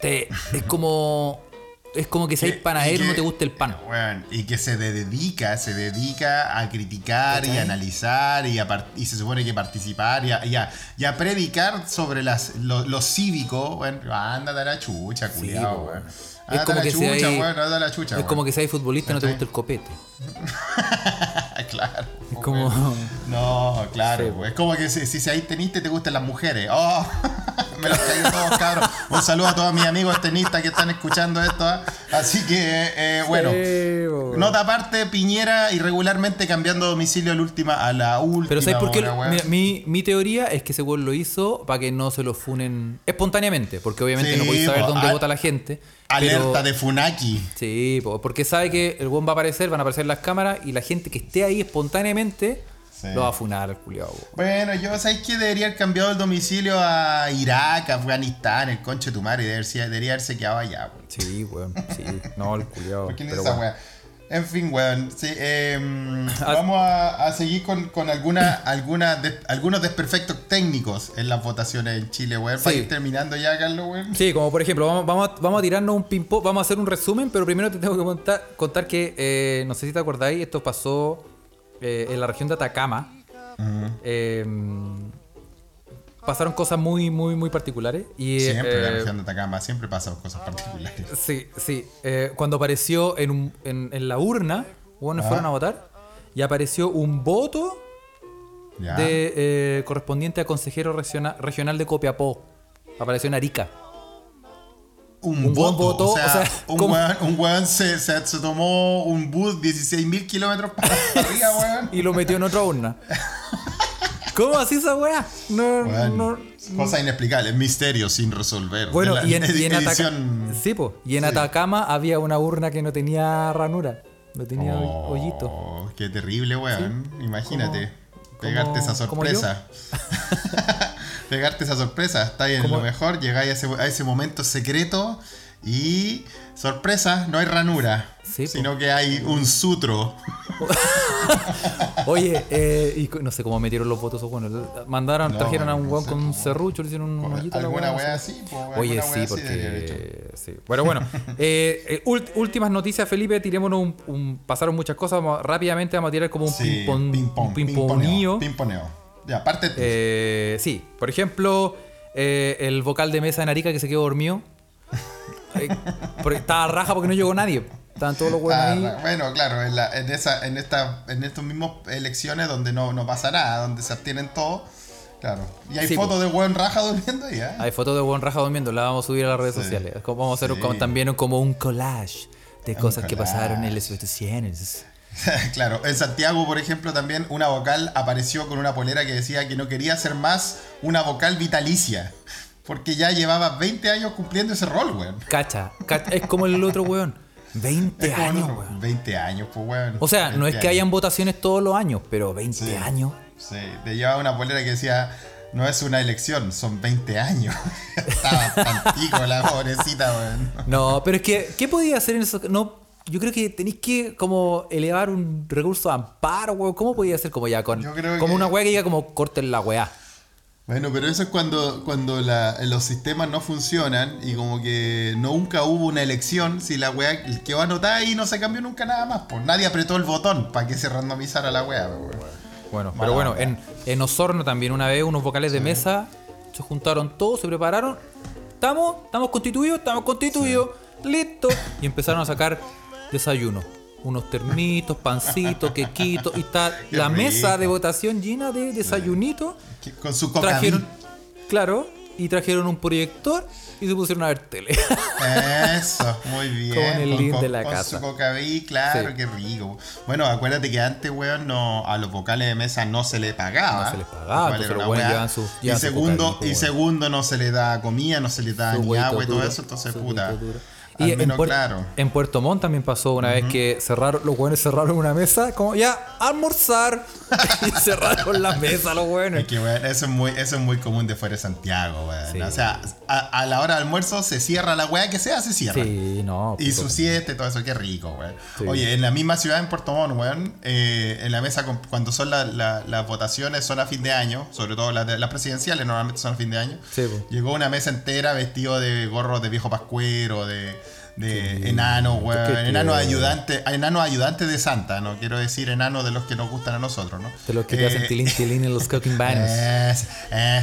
Te, es como. Es como que Que- panadero y no te gusta el pan. Weón, y que se dedica, se dedica a criticar y ¿Cachai? analizar y, a y se supone que participar y a, y a- y a predicar sobre las, lo, lo cívico. Bueno, ándate a la chucha, Sí, po, weón. weón. Es Ándate como a la que chucha, a la chucha, Es como que seas futbolista y no te gusta el copete. [LAUGHS] claro. Es como. No, claro, Sí, es como que si, si seas tenista y te gustan las mujeres. Oh, [LAUGHS] me los caigo todos, cabros. Un saludo a todos mis amigos tenistas que están escuchando esto. ¿ah? Así que, eh, bueno. Sí. Nota aparte, Piñera irregularmente cambiando domicilio al última, a la última. Pero ¿sabes por qué? hora, weón. Mira, mi, mi teoría es que ese weón lo hizo para que no se lo funen espontáneamente, porque obviamente Sí, no podéis saber dónde vota la gente. Alerta pero- de Funaki. Sí, po, porque sabe que el weón va a aparecer, van a aparecer las cámaras y la gente que esté ahí espontáneamente Sí. lo va a funar po. Bueno, yo sabéis que debería haber cambiado el domicilio a Irak, Afganistán, el conche de tu madre. Debería, debería haberse quedado allá, weón. Sí, weón. Sí, no, el culiao. ¿Por qué no pero esa bueno. En fin, weón. Sí, em, Ah. vamos a, a seguir con, con alguna, alguna des- algunos desperfectos técnicos en las votaciones en Chile, weón. Para Sí. ir terminando ya, Carlos, weón. Sí, como por ejemplo, vamos, vamos, a, vamos a tirarnos un ping-pong, vamos a hacer un resumen, pero primero te tengo que contar, contar que, eh, no sé si te acordáis, esto pasó eh, en la región de Atacama. Pasaron cosas muy, muy, muy particulares. Y, Siempre en la eh, región de Atacama, siempre pasan cosas particulares. Sí, sí. Eh, cuando apareció en, un- en, en la urna, bueno, Ah. fueron a votar, y apareció un voto Ya. de, eh, correspondiente a consejero regional, regional de Copiapó. Apareció en Arica. un, voto. voto, o sea, o sea, un, weón, un weón se, se, se tomó un bus 16.000 kilómetros para arriba, [LAUGHS] weón. y lo metió en otra urna. [LAUGHS] ¿Cómo así esa weá? No, Weón, no. Cosa inexplicable, misterio sin resolver. Bueno, y en, y en Ataca- edición- sí, po, y en Sí. Atacama había una urna que no tenía ranura, no tenía Oh, hoyito. Qué terrible, weón. Imagínate. Pegarte esa sorpresa. [LAUGHS] pegarte esa sorpresa. Está ahí en Como- lo mejor. Llegáis a ese, a ese momento secreto y. Sorpresa, no hay ranura. Sí, po. sino que hay un sutro. [LAUGHS] Oye, eh, y no sé cómo metieron los votos esos buenos. Mandaron, No, trajeron a un no sé, con un serrucho, le hicieron un hoyito Alguna weá, así, Oye, sí, porque. Sí. Bueno, bueno. [LAUGHS] eh, eh, últimas noticias, Felipe. Tirémonos un, un- Pasaron muchas cosas. Rápidamente vamos a tirar como un Sí, ping-pong. ping-poneo, ping-poneo. Ya, aparte. Eh, sí, por ejemplo, el vocal de mesa de Narica que se quedó dormido. [LAUGHS] Estaba raja porque no llegó nadie. Estaban todos los huevos Ah, ahí. bueno, claro, en, la- en, esa, en, esta, en estos mismos elecciones donde no, no pasa nada, donde se abstienen todos. Claro. Y hay Sí, fotos de hueón raja durmiendo ahí, ¿eh? Hay fotos de buen raja durmiendo, la vamos a subir a las redes Sí. sociales. Como vamos a hacer Sí. como- también como un collage de Un cosas que pasaron en las votaciones. [LAUGHS] claro, en Santiago, por ejemplo, también una vocal apareció con una polera que decía que no quería ser más una vocal vitalicia. Porque ya llevaba 20 años cumpliendo ese rol, weón. Cacha, cacha, es como el otro weón. 20 Es como años, weón. 20 años, pues, weón. O sea, no 20 es que años. hayan votaciones todos los años, pero 20 Sí. años. Sí, te llevaba una polera que decía, no es una elección, son 20 años. [LAUGHS] Estaba tantico la pobrecita, weón. No, pero es que, ¿qué podía hacer en eso? No, yo creo que tenéis que como elevar un recurso de amparo, weón. ¿Cómo podía hacer como ya con como que- una weá que diga como corten la weá? Bueno, pero eso es cuando, cuando la- los sistemas no funcionan y como que nunca hubo una elección, si la weá quedó anotada y no se cambió nunca nada más, pues nadie apretó el botón para que se randomizara la weá, pues. Bueno, Mala pero bueno, en, en Osorno también una vez unos vocales de mesa se juntaron todos, se prepararon. ¿Estamos? ¿Estamos constituidos? ¿Estamos constituidos? Listo. Y empezaron a sacar desayuno. Unos termitos, pancitos, quequitos. Y está Qué la rico. mesa de votación llena de desayunitos. Con su coca Trajeron, claro, y trajeron un proyector y se pusieron a ver tele. Eso, muy bien. El con, living con- de la con casa. su cocaví, claro, Sí. qué rico. Bueno, acuérdate que antes, weón, no, a los vocales de mesa no se les pagaba. No se les pagaba, weá. llevan su- Y segundo, cocaví, pues, y segundo no se le da comida, no se le da Su ni agua y todo duro, eso, entonces puta. duro. Al Y en, Puer- claro. en Puerto Montt también pasó una vez que cerraron, los buenos cerraron una mesa, como ya, almorzar. [LAUGHS] y cerraron la mesa los buenos. Es que, weón, eso es muy, eso es muy común de fuera de Santiago. Sí. O sea, a, a la hora del almuerzo se cierra la weá que sea, se cierra. Sí, no. Y su siete, todo eso, qué rico, weón. Sí. Oye, en la misma ciudad, en Puerto Montt, weón, eh, en la mesa, cuando son la- la- las votaciones, son a fin de año, sobre todo las, de- las presidenciales, normalmente son a fin de año. Sí. Llegó una mesa entera vestido de gorros de viejo pascuero, de, de Qué enano, lindo, weón. qué Enano tierno. ayudante, enano ayudante de Santa, no quiero decir enano de los que nos gustan a nosotros, ¿no? De los que te Eh, hacen tilín tilín en los [LAUGHS] cooking banners. es,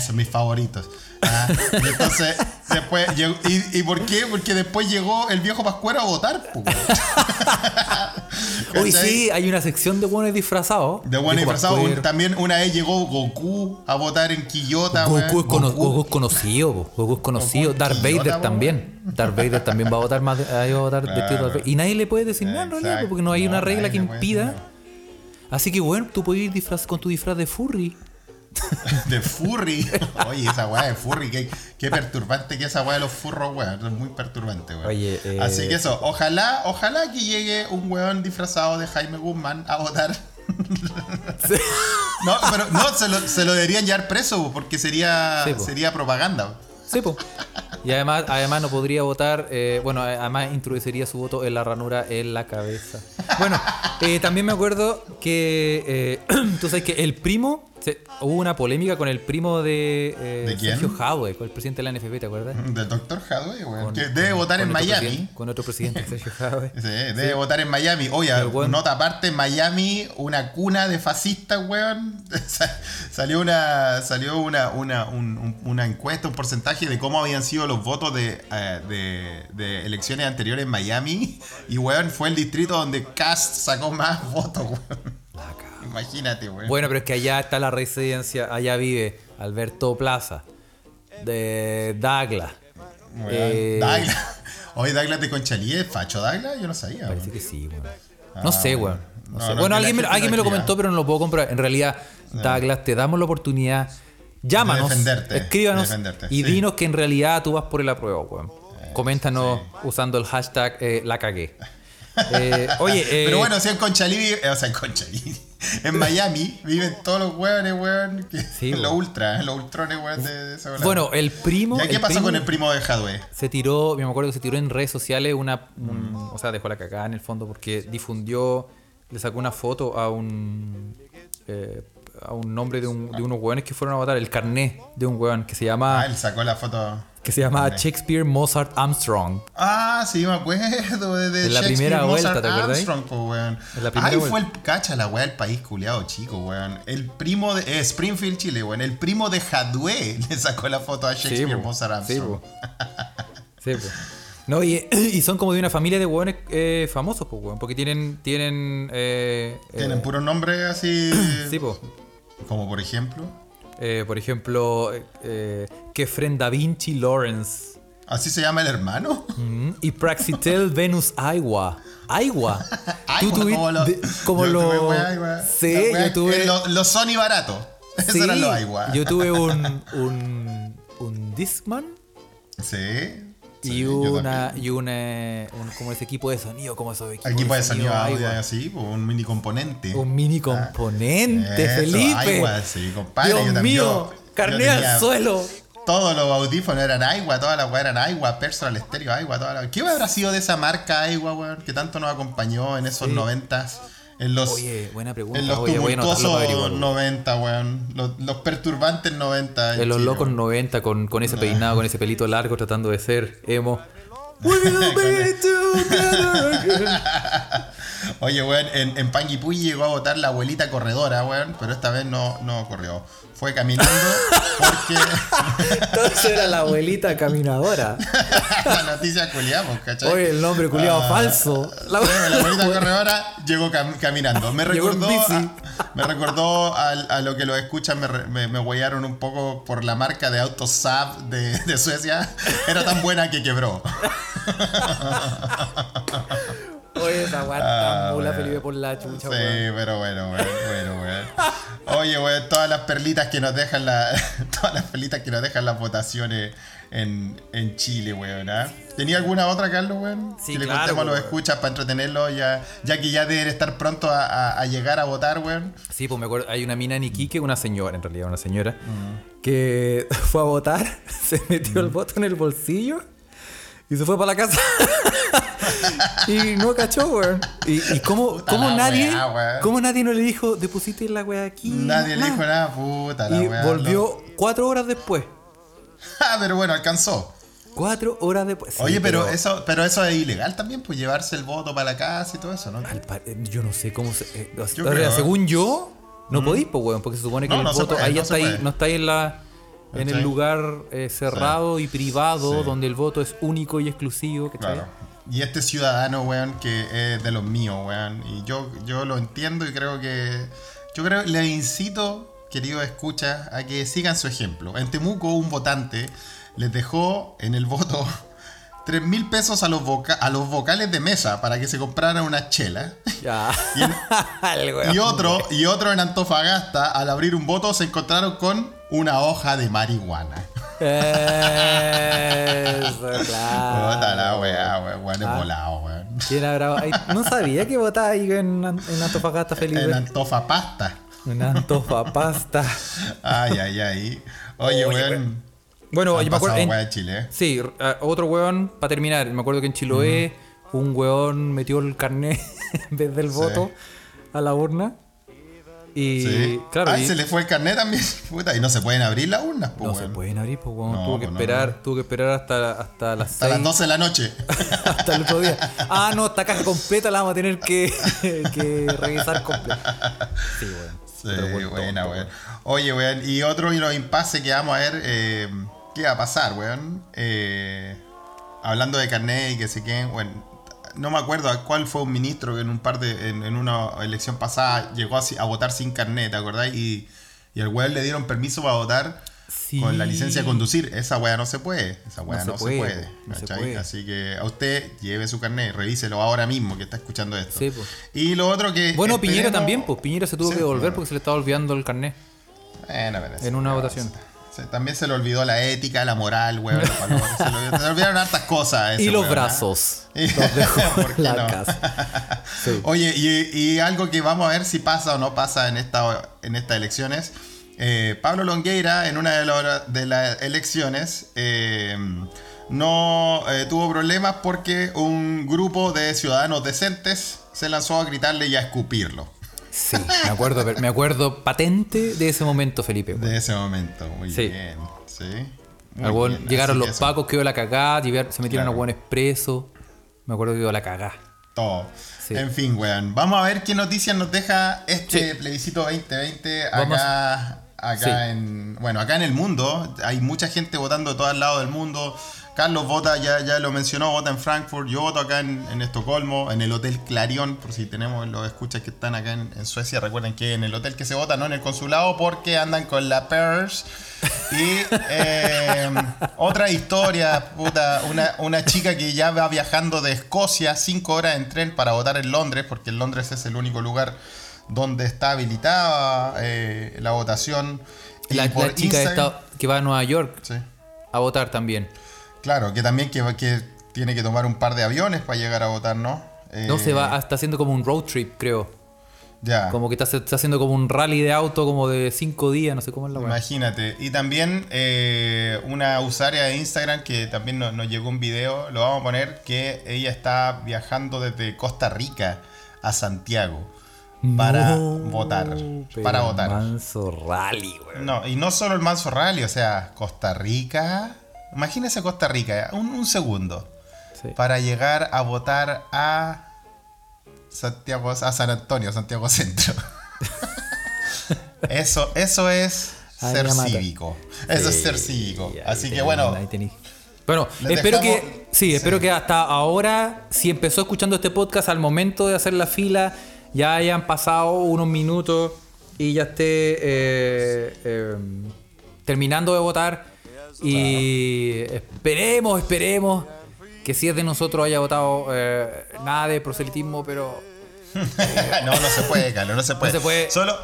esos, mis favoritos. Ah, y entonces, después llegó- y, ¿Y por qué? Porque después llegó el viejo Pascuero a votar. Uy, [LAUGHS] sí, hay una sección de buenos disfrazados. De buen Dijo disfrazado. un- Pascuero. también una vez llegó Goku a votar en Quillota. Goku, es Goku. Goku es conocido, po. Goku es conocido. Goku Darth Quillota, Vader po, también. Darth Vader también va a votar más. va a votar vestido de Claro. Darth Vader. Y nadie le puede decir nada en realidad, porque no hay una regla que impida. Así que bueno, tú puedes ir disfraz con tu disfraz de furry. [LAUGHS] De furry. [LAUGHS] Oye, esa weá de furry. Qué, qué perturbante que esa weá de los furros, weón. Es muy perturbante, weón. Oye, eh, Así que eso, ojalá, ojalá que llegue un weón disfrazado de Jaime Guzmán a votar. [LAUGHS] No, pero no, se lo, se lo deberían llevar preso porque sería, Sí, po. sería propaganda. Sí, po. Y además, además no podría votar, eh, bueno, además introduciría su voto en la ranura en la cabeza. Bueno, eh, también me acuerdo que, eh, [CLEARS THROAT] tú sabes que el primo, se- hubo una polémica con el primo de, eh. Sergio Hadwe, con el presidente de la NFP, ¿te acuerdas? Del doctor Hadwe, weón. Con- que debe con- votar con en Miami. Con otro presidente, [LAUGHS] Sergio Hadwe. Sí, debe votar en Miami. Oye, nota aparte, Miami, una cuna de fascistas, weón. [LAUGHS] Sa- salió una salió una, una, un- un- una encuesta, un porcentaje de cómo habían sido los votos de, eh, de, de elecciones anteriores en Miami. Y, weón, fue el distrito donde Cast sacó más votos, weón. Caga. Imagínate, weón. Bueno, pero es que allá está la residencia, allá vive Alberto Plaza, de Douglas. Weón. eh, Douglas. [LAUGHS] Oye, Douglas de Conchalí es facho Douglas, yo no sabía. Parece que sí, weón. Ah, No sé, bueno. No No, sé. no, bueno, alguien, me, gente alguien me lo comentó, pero no lo puedo comprobar. En realidad, Douglas, te damos la oportunidad. Llámanos, defenderte, escríbanos de defenderte, y sí. dinos que en realidad tú vas por el apruebo, weón. Coméntanos usando el hashtag eh, la cagué. Eh, oye, [LAUGHS] eh, Pero bueno, si en Conchalí, eh, o sea, en Conchalí, [LAUGHS] en Miami viven todos los hueones, weón, Sí, [LAUGHS] los weón. ultra, los ultrones, weón, de, de esa bueno, el primo. ¿Ya qué pasó primo con el primo de Hadwe? Se tiró, yo me acuerdo que se tiró en redes sociales una. un- o sea, dejó la cagada en el fondo porque difundió, le sacó una foto a un. eh, a un nombre de, un- de unos hueones que fueron a votar, el carné de un hueón que se llama. Ah, él sacó la foto. Que se llamaba Shakespeare Mozart Armstrong. Ah, sí, me acuerdo de, de En la primera vuelta, Mozart, ¿te acordáis? Armstrong, po, weón. En la primera Ahí vuelta. fue el cacha la weá del país culiado chico, weón. El primo de eh, Springfield, Chile, weón. El primo de Jadwe [LAUGHS] le sacó la foto a Shakespeare. Mozart Sí, Armstrong. Sí, po. No, y, [CLEARS THROAT] y son como de una familia de hueones eh, famosos, pues, weón. Porque tienen. Tienen. Eh, Tienen eh, puros nombres así. [CLEARS THROAT] Sí, po. Como por ejemplo. Eh, por ejemplo, eh, eh, Kefren Da Vinci Lawrence. Así se llama el hermano. Mm, Y Praxitel [LAUGHS] Venus Aiwa. Aiwa. Tú como los. de- como yo tuve los- weá, weá. Sí, yo tuve. Los, los Sony baratos. Esos sí, eran los Aiwa. Yo tuve un. [LAUGHS] Un. Un Discman. Sí. Y sí, una, y una, un- como ese equipo de sonido, como esos equipos Equipo de sonido audio Aiwa. así, un mini componente. Un mini componente, Eso, Felipe. Aiwa, sí, compadre. Dios yo mío, yo- tenía- al suelo. Todos los audífonos eran Aiwa, todas las weas eran Aiwa, personal estéreo Aiwa, toda la... ¿Qué habrá sido de esa marca Aiwa, weón? Que tanto nos acompañó en esos Sí. En los, Oye, buena pregunta. en los Oye, tumultuosos averiguarlo. 90, weón. Los, los perturbantes 90. en En los Chile, locos weón. 90 con, con ese peinado, con ese pelito largo, tratando de ser emo. [LAUGHS] [LAUGHS] Oye, weón, en, en Panguipulli llegó a votar la abuelita corredora, weón, pero esta vez no, no corrió. Fue caminando porque [LAUGHS] Entonces era la abuelita caminadora. [LAUGHS] la noticia culiamos, ¿cachai? Oye, el nombre culiado Ah. falso. La- Bueno, la abuelita [LAUGHS] corredora llegó cam- caminando. Me recordó, a, me recordó a, a lo que lo escuchan, me, me, me huellaron un poco por la marca de autos Saab de, de Suecia. Era tan buena que quebró. Oye, esa weá Ah, mula weón. Felipe por la chucha, Sí, weón. pero bueno, bueno, bueno, bueno. Oye, weón, todas las perlitas que nos dejan la, [LAUGHS] todas las perlitas que nos dejan las votaciones en, en Chile, weón, ¿ah? ¿Tenía alguna otra, Carlos, weón? Sí, que le claro, contemos los weón. escuchas para entretenerlos, ya, ya que ya deben estar pronto a, a- a llegar a votar, weón. Sí, pues me acuerdo, hay una mina en Iquique, una señora, en realidad, una señora, que [LAUGHS] fue a votar, [LAUGHS] se metió el voto en el bolsillo y se fue para la casa. [LAUGHS] y no cachó, weón. ¿Y, y cómo, Puta cómo nadie, weá, cómo nadie no le dijo, deposite la weá aquí? Nadie le nada"? dijo nada, puta la Y weá. volvió cuatro horas después. [LAUGHS] Ah, pero bueno, alcanzó. Cuatro horas después. Sí, Oye, pero, eso pero eso es ilegal también, pues llevarse el voto para la casa y todo eso, ¿no? eh, yo no sé cómo se. eh, o sea, Yo creo, ¿eh? según yo, no podéis, pues, weón, porque se supone que No, el no voto. puede, ahí no está ahí, no está ahí en la. En el lugar eh, cerrado y privado, Sí. donde el voto es único y exclusivo. ¿cachai? Claro. Y este ciudadano, weón, que es de los míos, weón. Y yo, yo lo entiendo y creo que. Yo creo le incito, querido escucha, a que sigan su ejemplo. En Temuco, un votante les dejó en el voto [LAUGHS] 3 mil pesos a los, voca- a los vocales de mesa para que se compraran una chela. Ya. [LAUGHS] En-. [LAUGHS] Y otro, y otro en Antofagasta, al abrir un voto, se encontraron con una hoja de marihuana. Eso, [LAUGHS] claro. Puta la weá, weón, weón, es Ah. volado, weón. ¿Quién habrá- ay, No sabía que votaba ahí en, en Antofagasta, Felipe. En Antofapasta. En Antofapasta. Ay, ay, ay. Oye, Oye, weón. Bueno, yo me acuerdo. en- de Chile. Sí, otro weón, para terminar, me acuerdo que en Chiloé un weón metió el carnet [LAUGHS] en vez del Sí. voto a la urna. Y Sí. claro, Ay, y se le fue el carnet también. [LAUGHS] Puta, y no se pueden abrir las urnas, pues, no se pueden abrir, pues weón. No, tuvo que pues no, esperar, tuvo que esperar hasta, hasta las Hasta las 6. 12 de la noche. [LAUGHS] hasta el otro día. Ah, no, esta caja completa la vamos a tener que, [LAUGHS] que revisar completa. Sí, weón. Sí, weón, buena, weón. Oye, weón, y otro de los impases que vamos a ver, eh, ¿qué va a pasar, weón? Eh, hablando de carnet y que se queden, bueno, no me acuerdo a cuál fue un ministro que en un par de, en, en una elección pasada llegó a, a votar sin carnet, ¿te acordás? Y, y al weón le dieron permiso para votar Sí. con la licencia de conducir. Esa weá no se puede, esa weá No no, se puede, puede. no se ¿cachai? puede. Así que a usted lleve su carnet, revíselo ahora mismo que está escuchando esto. Sí, pues. Y lo otro que... Bueno, Piñera esperemos- también, pues Piñera se tuvo Sí, que devolver claro. porque se le estaba olvidando el carnet. Bueno, En una votación. También se le olvidó la ética, la moral, weón. se, le olvidaron hartas cosas. [LAUGHS] ese Y los weón, brazos. [LAUGHS] Y- Los dejó [LAUGHS] ¿Por qué en la no? casa. Sí. Oye, y, y algo que vamos a ver si pasa o no pasa en, esta, en estas elecciones. eh, Pablo Longueira, en una de, la- de las elecciones, eh, no eh, tuvo problemas porque un grupo de ciudadanos decentes se lanzó a gritarle y a escupirlo. Sí, me acuerdo, me acuerdo patente de ese momento, Felipe. De ese momento, muy Sí. bien. Sí. Muy bien, llegaron así los pacos, quedó la cagada, se metieron Claro. a buen expreso. Me acuerdo que quedó la cagada. Todo. Sí. En fin, weón. Vamos a ver qué noticias nos deja este Sí. plebiscito 2020 Vamos- acá, acá en. Bueno, acá en el mundo. Hay mucha gente votando de todos lados del mundo. Carlos vota, ya, ya lo mencionó, vota en Frankfurt. Yo voto acá en, en Estocolmo, en el Hotel Clarion, por si tenemos los escuchas que están acá en, en Suecia. Recuerden que en el hotel que se vota, no en el consulado, porque andan con la PERS. Y eh, otra historia, puta, una, una chica que ya va viajando de Escocia cinco horas en tren para votar en Londres, porque en Londres es el único lugar donde está habilitada eh, la votación. Y La, por la chica Instagram- que va a Nueva York Sí. a votar también. Claro, que también que, que tiene que tomar un par de aviones para llegar a votar, ¿no? No, Eh, se va, está haciendo como un road trip, creo. Ya. Como que está, está haciendo como un rally de auto como de cinco días, no sé cómo es la. Imagínate. Y también eh, una usuaria de Instagram que también nos, nos llegó un video, lo vamos a poner, que ella está viajando desde Costa Rica a Santiago para No, votar. Para votar. Manso rally, weón. No, y no solo el Manso Rally, o sea, Costa Rica. Imagínese Costa Rica, un, un segundo. Sí. Para llegar a votar a Santiago, a San Antonio, Santiago Centro. [LAUGHS] eso, eso es ser cívico. Eso es ser cívico. Así que bueno. Bueno, espero dejamos- que. Sí, sí. espero que hasta ahora, si empezó escuchando este podcast al momento de hacer la fila, ya hayan pasado unos minutos y ya esté eh, eh, terminando de votar. Y esperemos, esperemos que si es de nosotros haya votado eh, nada de proselitismo, pero. [LAUGHS] no, no se puede, Carlos, no se puede. se puede. Solo,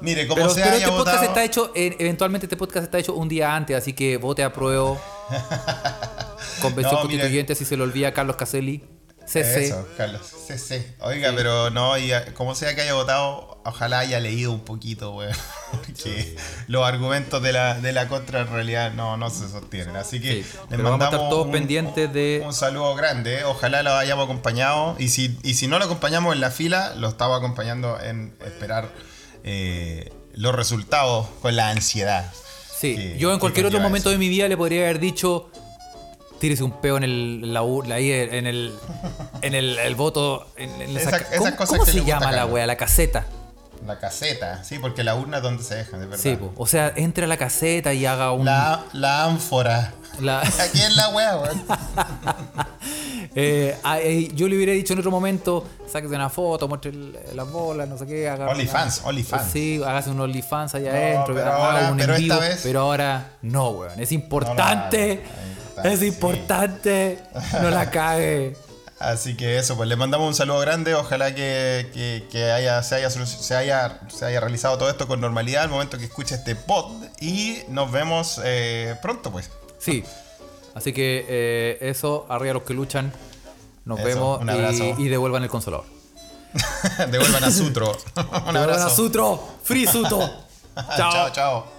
mire, como Pero, sea pero haya este podcast votado- está hecho, eh, eventualmente este podcast está hecho un día antes, así que vote a prueba. [LAUGHS] Convención No, mire. constituyente, si se le olvida a Carlos Caselli. CC. Eso, Carlos. Sí. Oiga, pero no, y a- como sea que haya votado, ojalá haya leído un poquito, weón. [LAUGHS] Porque los argumentos de la, de la contra en realidad no, no se sostienen. Así que Sí, les pero vamos a estar mandamos todos un- pendientes de- Un saludo grande, ¿eh? ojalá lo hayamos acompañado. Y si, y si no lo acompañamos en la fila, lo estaba acompañando en esperar eh, los resultados con la ansiedad. Sí, yo en cualquier otro momento eso. de mi vida le podría haber dicho, tírese un peo en el, la, ahí en el, en el, el voto, en, en esa- Esa- esas ¿cómo, cosas cómo que se llama la wea? La caseta. La caseta, sí, porque la urna es donde se dejan, de verdad. Sí, po. o sea, entre a la caseta y haga un... La, la ánfora. la- [LAUGHS] Aquí en la wea, weón. [LAUGHS] Eh, ah, eh, yo le hubiera dicho en otro momento, sáquese una foto, muestre las bolas, no sé qué, haga OnlyFans, una- OnlyFans. Sí, hágase un OnlyFans allá No, adentro, pero ahora- un pero esta vez- pero ahora no, weón. Es importante, No la es Sí. importante, no la cague. [LAUGHS] Así que eso, pues le mandamos un saludo grande. Ojalá que, que- que haya, se, haya, se, haya, se haya realizado todo esto con normalidad al momento que escuche este pod. Y nos vemos eh, pronto, pues. Sí, así que eh, eso, arriba los que luchan, nos Eso, vemos un y- abrazo. y, devuelvan el consolador. [LAUGHS] Devuelvan a Sutro. [LAUGHS] un Devuelvan a abrazo. Sutro, Free Suto. Chao. chao, chao.